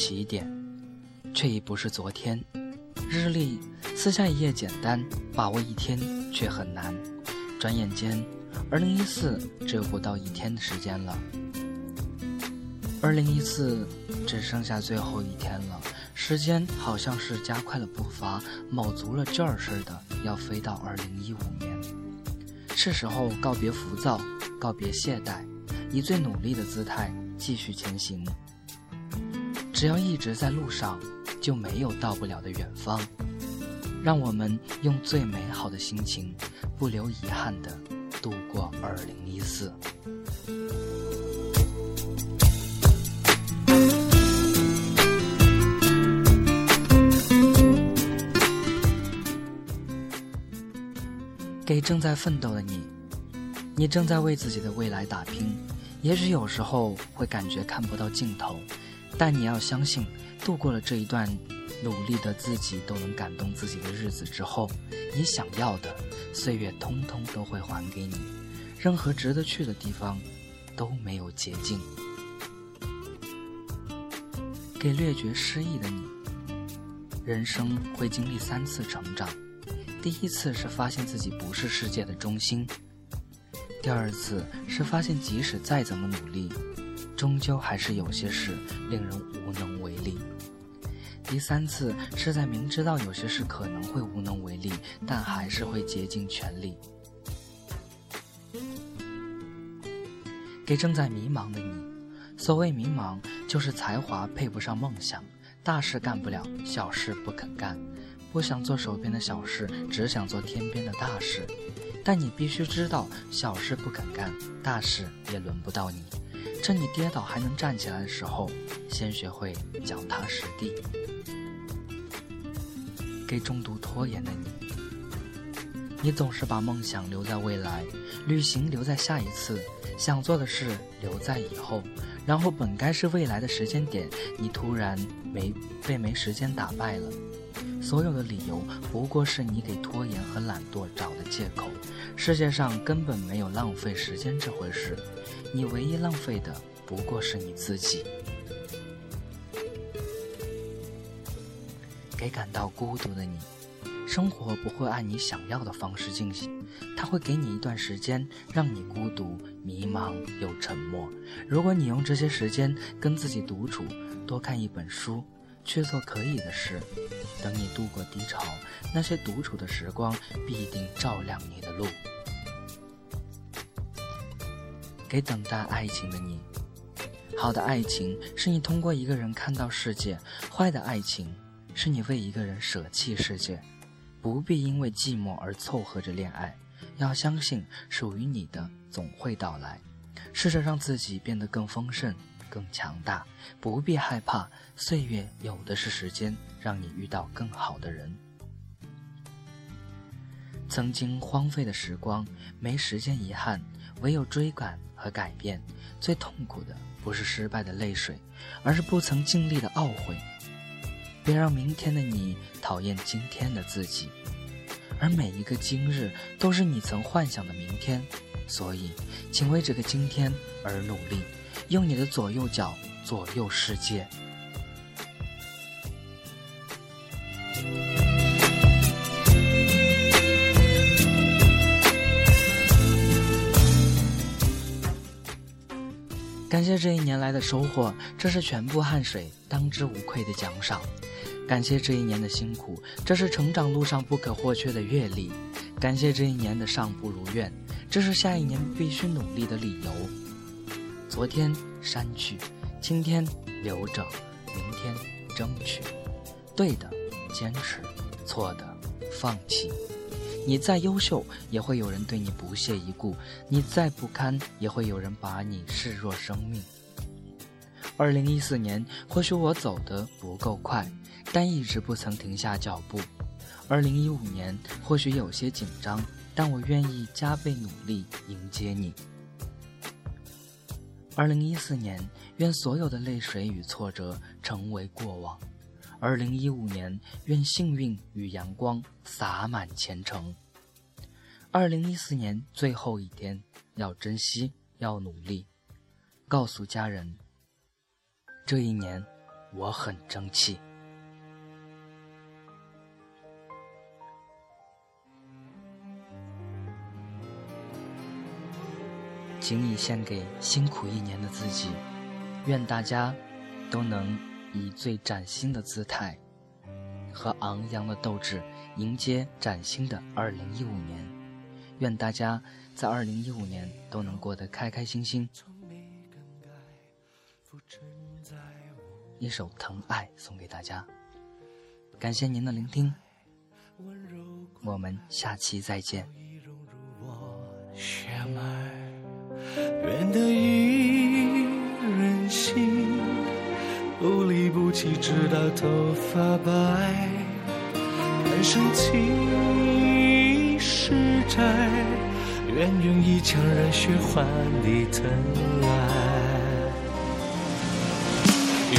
起点，却已不是昨天。日历撕下一页简单，把握一天却很难。转眼间，二零一四只有不到一天的时间了。二零一四只剩下最后一天了，时间好像是加快了步伐，卯足了劲儿似的要飞到二零一五年。是时候告别浮躁，告别懈怠，以最努力的姿态继续前行。只要一直在路上，就没有到不了的远方。让我们用最美好的心情，不留遗憾的度过二零一四。给正在奋斗的你，你正在为自己的未来打拼。也许有时候会感觉看不到尽头，但你要相信，度过了这一段努力的自己都能感动自己的日子之后，你想要的岁月通通都会还给你。任何值得去的地方都没有捷径。给略觉失意的你，人生会经历三次成长。第一次是发现自己不是世界的中心，第二次是发现即使再怎么努力，终究还是有些事令人无能为力。第三次是在明知道有些事可能会无能为力，但还是会竭尽全力。给正在迷茫的你，所谓迷茫，就是才华配不上梦想，大事干不了，小事不肯干。不想做手边的小事，只想做天边的大事。但你必须知道，小事不肯干，大事也轮不到你。趁你跌倒还能站起来的时候，先学会脚踏实地。给重度拖延的你，你总是把梦想留在未来，旅行留在下一次，想做的事留在以后，然后本该是未来的时间点，你突然没被没时间打败了。所有的理由不过是你给拖延和懒惰找的借口。世界上根本没有浪费时间这回事，你唯一浪费的不过是你自己。给感到孤独的你，生活不会按你想要的方式进行，它会给你一段时间，让你孤独、迷茫又沉默。如果你用这些时间跟自己独处，多看一本书。去做可以的事，等你度过低潮，那些独处的时光必定照亮你的路。给等待爱情的你，好的爱情是你通过一个人看到世界，坏的爱情是你为一个人舍弃世界。不必因为寂寞而凑合着恋爱，要相信属于你的总会到来。试着让自己变得更丰盛。更强大，不必害怕。岁月有的是时间，让你遇到更好的人。曾经荒废的时光，没时间遗憾，唯有追赶和改变。最痛苦的不是失败的泪水，而是不曾尽力的懊悔。别让明天的你讨厌今天的自己，而每一个今日都是你曾幻想的明天。所以，请为这个今天而努力。用你的左右脚左右世界。感谢这一年来的收获，这是全部汗水当之无愧的奖赏。感谢这一年的辛苦，这是成长路上不可或缺的阅历。感谢这一年的尚不如愿，这是下一年必须努力的理由。昨天删去，今天留着，明天争取。对的，坚持；错的，放弃。你再优秀，也会有人对你不屑一顾；你再不堪，也会有人把你视若生命。二零一四年，或许我走得不够快，但一直不曾停下脚步。二零一五年，或许有些紧张，但我愿意加倍努力迎接你。二零一四年，愿所有的泪水与挫折成为过往；二零一五年，愿幸运与阳光洒满前程。二零一四年最后一天，要珍惜，要努力，告诉家人，这一年我很争气。仅以献给辛苦一年的自己，愿大家都能以最崭新的姿态和昂扬的斗志迎接崭新的二零一五年。愿大家在二零一五年都能过得开开心心。一首《疼爱》送给大家，感谢您的聆听，我们下期再见。直到头发白。半生情是债，愿用一腔热血换你疼爱。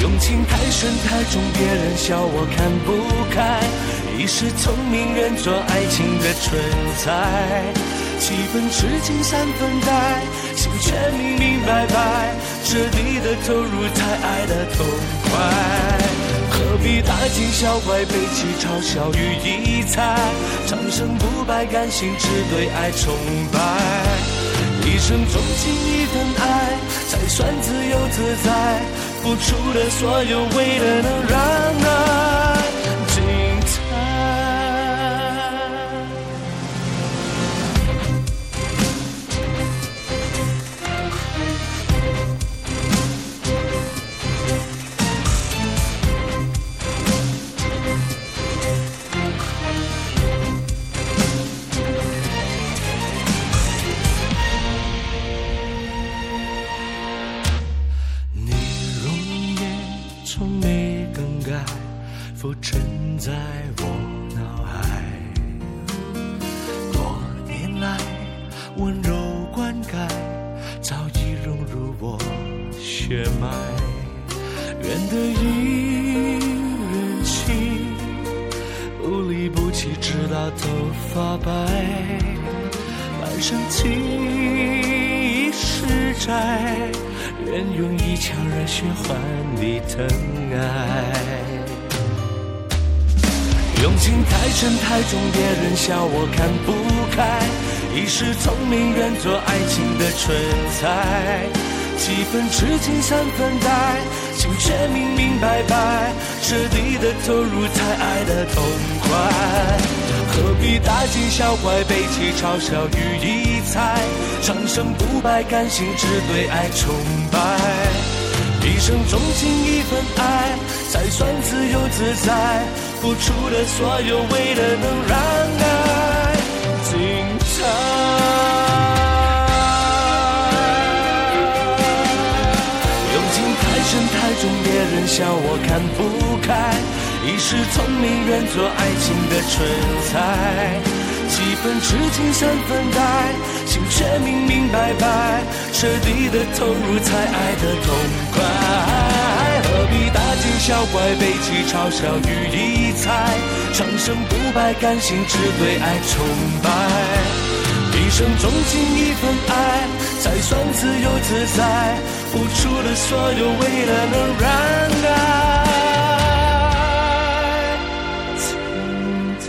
用情太深太重，别人笑我看不开。一时聪明认作爱情的存在。七分痴情三分呆，心却明明白白，彻底的投入才爱得痛快。何必大惊小怪，背弃嘲笑与疑猜？长生不败，甘心只对爱崇拜。一生钟情一份爱，才算自由自在。付出的所有，为了能让血脉。愿得一人心，不离不弃，直到头发白。半生情已是债，愿用一腔热血换你疼爱。用情太深太重，别人笑我看不开。一时聪明愿做爱情的蠢材，几分痴情三分呆，心却明明白白，彻底的投入才爱得痛快。何必大惊小怪，背弃嘲笑与疑猜？长生不败，甘心只对爱崇拜。一生钟情一份爱，才算自由自在。付出的所有，为了能让爱深太重，别人笑我看不开。一时聪明，愿做爱情的蠢材。几分痴情三分呆，心却明明白白，彻底的投入才爱得痛快。何必大惊小怪，背弃嘲笑与疑猜？长生不败，甘心只对爱崇拜。一生钟情一份爱，才算自由自在。付出了所有，为了能让爱。存在